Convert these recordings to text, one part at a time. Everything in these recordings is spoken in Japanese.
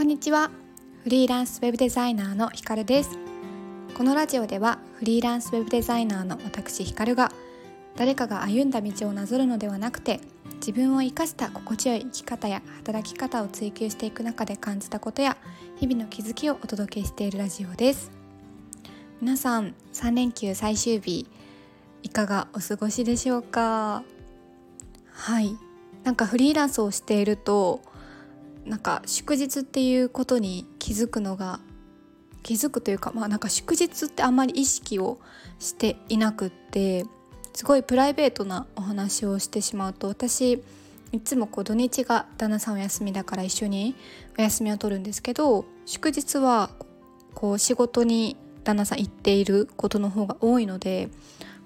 こんにちは。フリーランスウェブデザイナーのひかるです。このラジオではフリーランスウェブデザイナーの私ひかるが誰かが歩んだ道をなぞるのではなくて自分を生かした心地よい生き方や働き方を追求していく中で感じたことや日々の気づきをお届けしているラジオです。皆さん3連休最終日いかがお過ごしでしょうか？はい。なんかフリーランスをしているとなんか祝日っていうことに気づくのが気づくというかまあなんか祝日ってあんまり意識をしていなくってすごいプライベートなお話をしてしまうと私いつもこう土日が旦那さんお休みだから一緒にお休みを取るんですけど祝日はこう仕事に旦那さん行っていることの方が多いので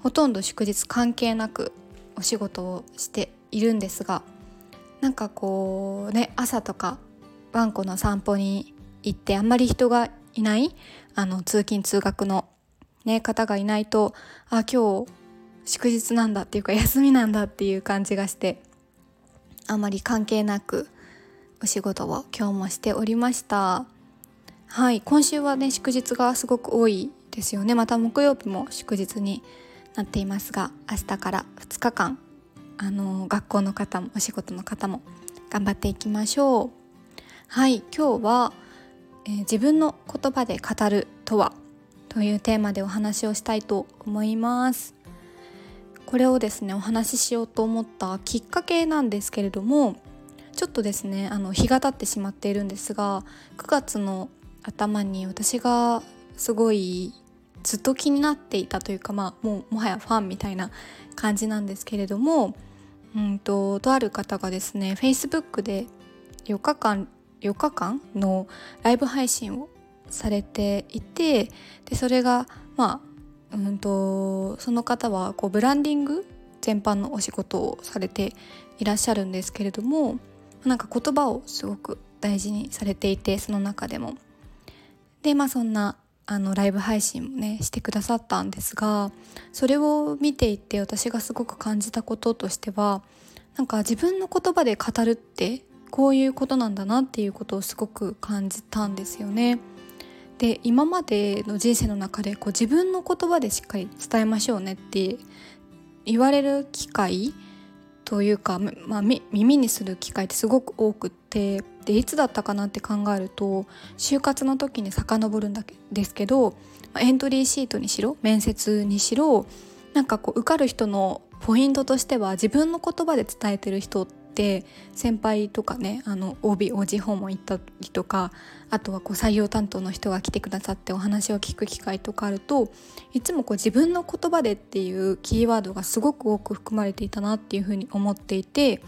ほとんど祝日関係なくお仕事をしているんですがなんかこうね朝とかワンコの散歩に行ってあんまり人がいないあの通勤通学の、ね、方がいないとあ今日祝日なんだっていうか休みなんだっていう感じがしてあまり関係なくお仕事を今日もしておりました。はい今週はね祝日がすごく多いですよね。また木曜日も祝日になっていますが明日から2日間あの学校の方もお仕事の方も頑張っていきましょう。はい今日は、えー、自分の言葉で語るとはというテーマでお話をしたいと思います。これをですねお話ししようと思ったきっかけなんですけれどもちょっとですねあの日が経ってしまっているんですが9月の頭に私がすごいずっと気になっていたというかまあもうもはやファンみたいな感じなんですけれどもうんととある方がですね Facebook で4日間4日間のライブ配信をされていてでそれがまあうんとその方はこうブランディング全般のお仕事をされていらっしゃるんですけれどもなんか言葉をすごく大事にされていてその中でも。でまあそんなあのライブ配信もねしてくださったんですがそれを見ていて私がすごく感じたこととしてはなんか自分の言葉で語るってこういうことなんだなっていうことをすごく感じたんですよね。で今までの人生の中でこう自分の言葉でしっかり伝えましょうねって言われる機会というか、まあ、耳にする機会ってすごく多くってでいつだったかなって考えると就活の時に遡るんだですけどエントリーシートにしろ面接にしろなんかこう受かる人のポイントとしては自分の言葉で伝えてる人って先輩とかねあの OBOG 訪問行ったりとかあとはこう採用担当の人が来てくださってお話を聞く機会とかあるといつもこう自分の言葉でっていうキーワードがすごく多く含まれていたなっていうふうに思っていて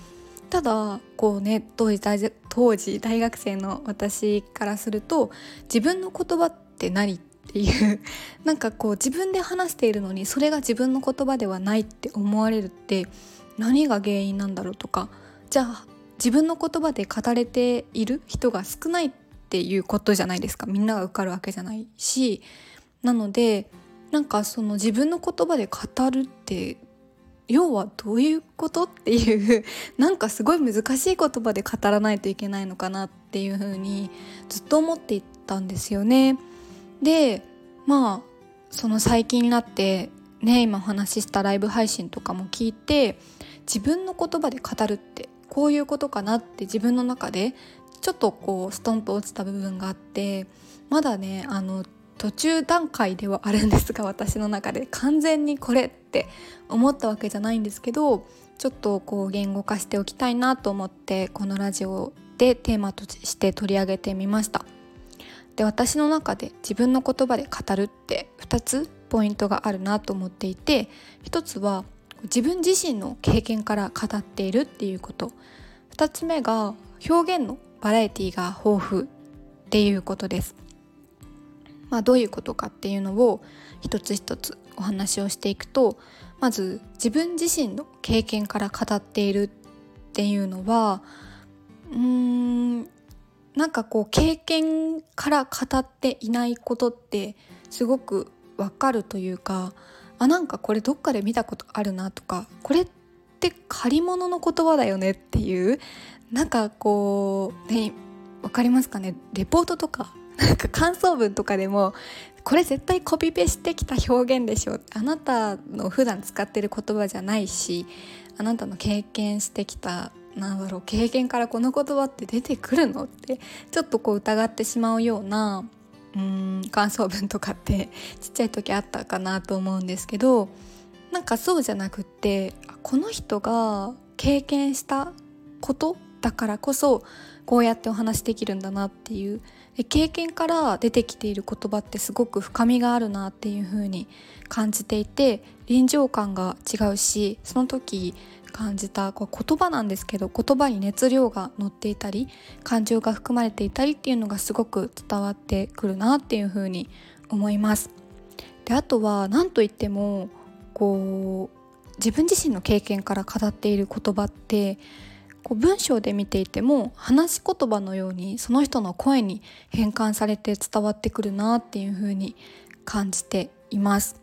ただこうね当時大当時大学生の私からすると自分の言葉って何っていうなんかこう自分で話しているのにそれが自分の言葉ではないって思われるって何が原因なんだろうとかじゃあ自分の言葉で語れている人が少ないっていうことじゃないですか。みんなが受かるわけじゃないしなのでなんかその自分の言葉で語るって要はどういうことっていうなんかすごい難しい言葉で語らないといけないのかなっていう風にずっと思っていたんですよね。でまあその最近になってね今お話ししたライブ配信とかも聞いて自分の言葉で語るってこういうことかなって自分の中でちょっとこうストンと落ちた部分があってまだねあの途中段階ではあるんですが私の中で完全にこれって思ったわけじゃないんですけどちょっとこう言語化しておきたいなと思ってこのラジオでテーマとして取り上げてみましたで私の中で自分の言葉で語るって2つポイントがあるなと思っていて1つは自分自身の経験から語っているっていうこと2つ目が表現のバラエティが豊富っていうことです。まあ、どういうことかっていうのを一つ一つお話をしていくとまず自分自身の経験から語っているっていうのはうーんなんかこう経験から語っていないことってすごくわかるというかあなんかこれどっかで見たことあるなとかこれって借り物の言葉だよねっていうなんかこうね分かりますかね？レポートとかなんか感想文とかでもこれ絶対コピペしてきた表現でしょあなたの普段使ってる言葉じゃないしあなたの経験してきたなんだろう経験からこの言葉って出てくるのってちょっとこう疑ってしまうようなうん感想文とかってちっちゃい時あったかなと思うんですけどなんかそうじゃなくってこの人が経験したことだからこそこうやってお話できるんだなっていう経験から出てきている言葉ってすごく深みがあるなっていう風に感じていて臨場感が違うしその時感じた言葉なんですけど言葉に熱量が乗っていたり感情が含まれていたりっていうのがすごく伝わってくるなっていう風に思います。であとは何といってもこう自分自身の経験から語っている言葉ってこう文章で見ていても話し言葉のようにその人の声に変換されて伝わってくるなっていう風に感じています。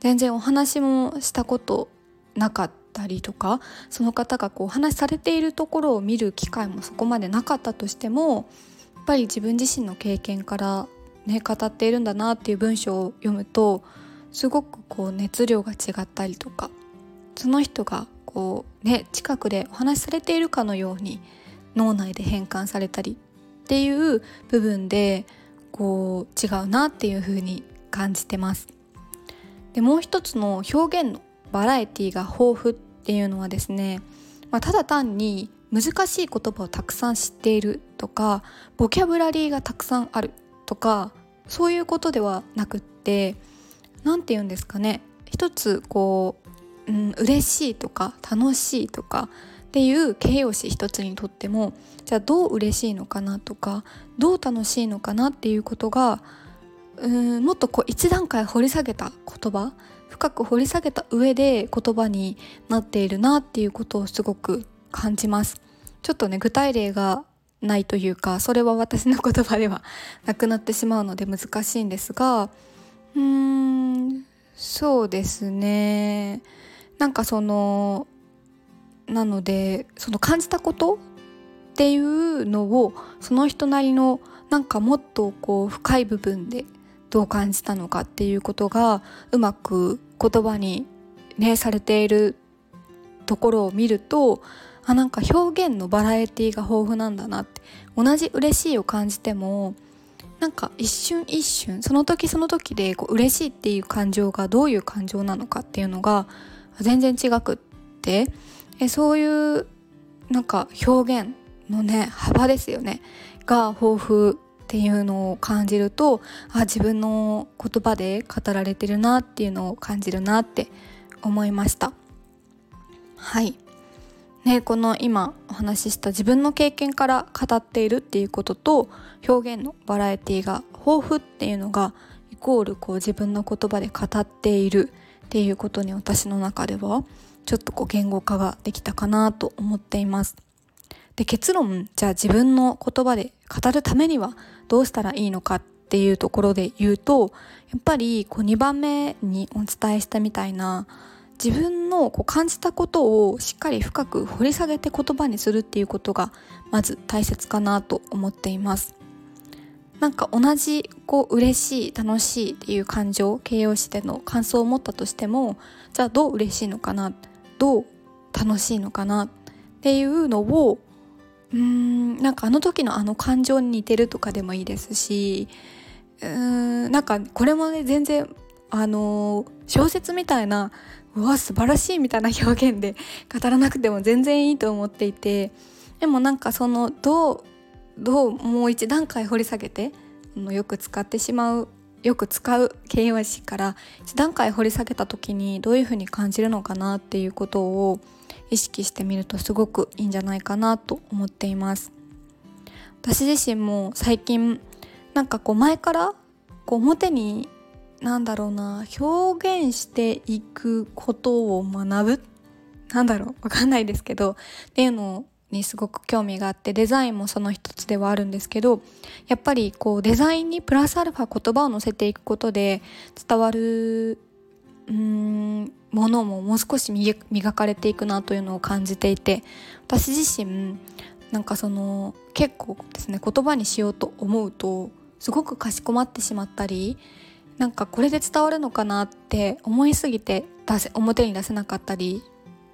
全然お話もしたことなかったりとかその方がこうお話しされているところを見る機会もそこまでなかったとしてもやっぱり自分自身の経験からね語っているんだなっていう文章を読むとすごくこう熱量が違ったりとかその人がこうね近くでお話しされているかのように脳内で変換されたりっていう部分でこう違うなっていう風に感じてます。でもう一つの表現のバラエティが豊富っていうのはですね、まあ、ただ単に難しい言葉をたくさん知っているとかボキャブラリーがたくさんあるとかそういうことではなくって何て言うんですかね一つこうん、嬉しいとか楽しいとかっていう形容詞一つにとってもじゃあどう嬉しいのかなとかどう楽しいのかなっていうことがうんもっとこう一段階掘り下げた言葉深く掘り下げた上で言葉になっているなっていうことをすごく感じます。ちょっとね具体例がないというかそれは私の言葉ではなくなってしまうので難しいんですがうーんそうですね。なんかそのなのでその感じたことっていうのをその人なりのなんかもっとこう深い部分でどう感じたのかっていうことがうまく言葉にねされているところを見るとあなんか表現のバラエティが豊富なんだなって同じ嬉しいを感じてもなんか一瞬一瞬その時その時でこう嬉しいっていう感情がどういう感情なのかっていうのが全然違くって。えそういうなんか表現のね幅ですよね。が豊富っていうのを感じるとあ自分の言葉で語られてるなっていうのを感じるなって思いました。はい。ねこの今お話しした自分の経験から語っているっていうことと表現のバラエティが豊富っていうのがイコールこう自分の言葉で語っている。っていうことに私の中ではちょっとこう言語化ができたかなと思っています。で結論じゃあ自分の言葉で語るためにはどうしたらいいのかっていうところで言うとやっぱりこう2番目にお伝えしたみたいな自分のこう感じたことをしっかり深く掘り下げて言葉にするっていうことがまず大切かなと思っています。なんか同じこう嬉しい楽しいっていう感情形容詞での感想を持ったとしてもじゃあどう嬉しいのかな？どう楽しいのかな？っていうのをうーんなんかあの時のあの感情に似てるとかでもいいですしうーんなんかこれもね全然あの小説みたいなうわ素晴らしいみたいな表現で語らなくても全然いいと思っていてでもなんかそのどうどうもう一段階掘り下げてよく使ってしまうよく使う形容詞から一段階掘り下げた時にどういうふうに感じるのかなっていうことを意識してみるとすごくいいんじゃないかなと思っています。私自身も最近なんかこう前からこう表になんだろうな表現していくことを学ぶなんだろうわかんないですけどっていうのをにすごく興味があってデザインもその一つではあるんですけどやっぱりこうデザインにプラスアルファ言葉を載せていくことで伝わるうんものももう少し磨かれていくなというのを感じていて私自身なんかその結構ですね言葉にしようと思うとすごくかしこまってしまったりなんかこれで伝わるのかなって思いすぎて出せ表に出せなかったり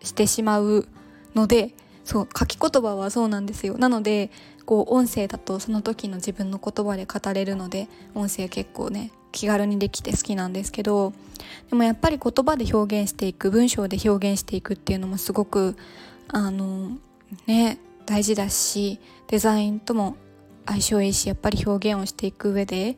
してしまうのでそう書き言葉はそうなんですよ。なのでこう音声だとその時の自分の言葉で語れるので音声結構ね気軽にできて好きなんですけどでもやっぱり言葉で表現していく文章で表現していくっていうのもすごくあのね大事だしデザインとも相性いいしやっぱり表現をしていく上で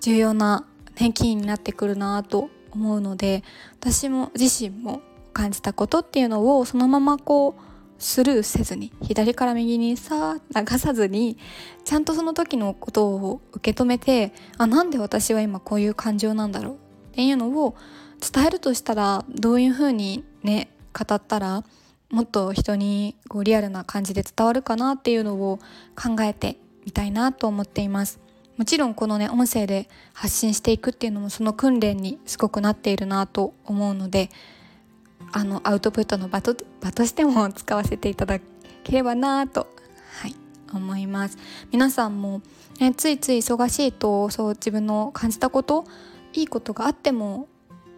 重要な、ね、キーになってくるなと思うので私も自身も感じたことっていうのをそのままこうスルーせずに左から右にさ流さずにちゃんとその時のことを受け止めてあなんで私は今こういう感情なんだろう？っていうのを伝えるとしたらどういうふうにね語ったらもっと人にこうリアルな感じで伝わるかなっていうのを考えてみたいなと思っています。もちろんこのね音声で発信していくっていうのもその訓練にすごくなっているなと思うのであのアウトプットの場と場としても使わせていただければなと、はい、思います。皆さんも、ね、ついつい忙しいとそう自分の感じたこといいことがあっても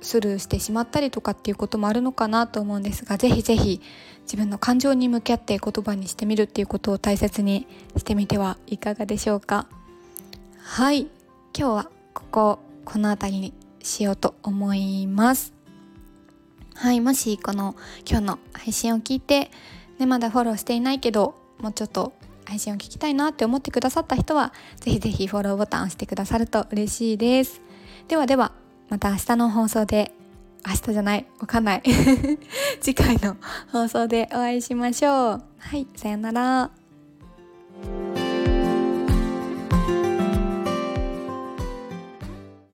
スルーしてしまったりとかっていうこともあるのかなと思うんですがぜひぜひ自分の感情に向き合って言葉にしてみるっていうことを大切にしてみてはいかがでしょうか。はい今日はこここの辺りにしようと思います。はいもしこの今日の配信を聞いて、ね、まだフォローしていないけどもうちょっと配信を聞きたいなって思ってくださった人はぜひぜひフォローボタンを押してくださると嬉しいです。ではではまた明日の放送で明日じゃないわかんない。次回の放送でお会いしましょう。はいさよなら。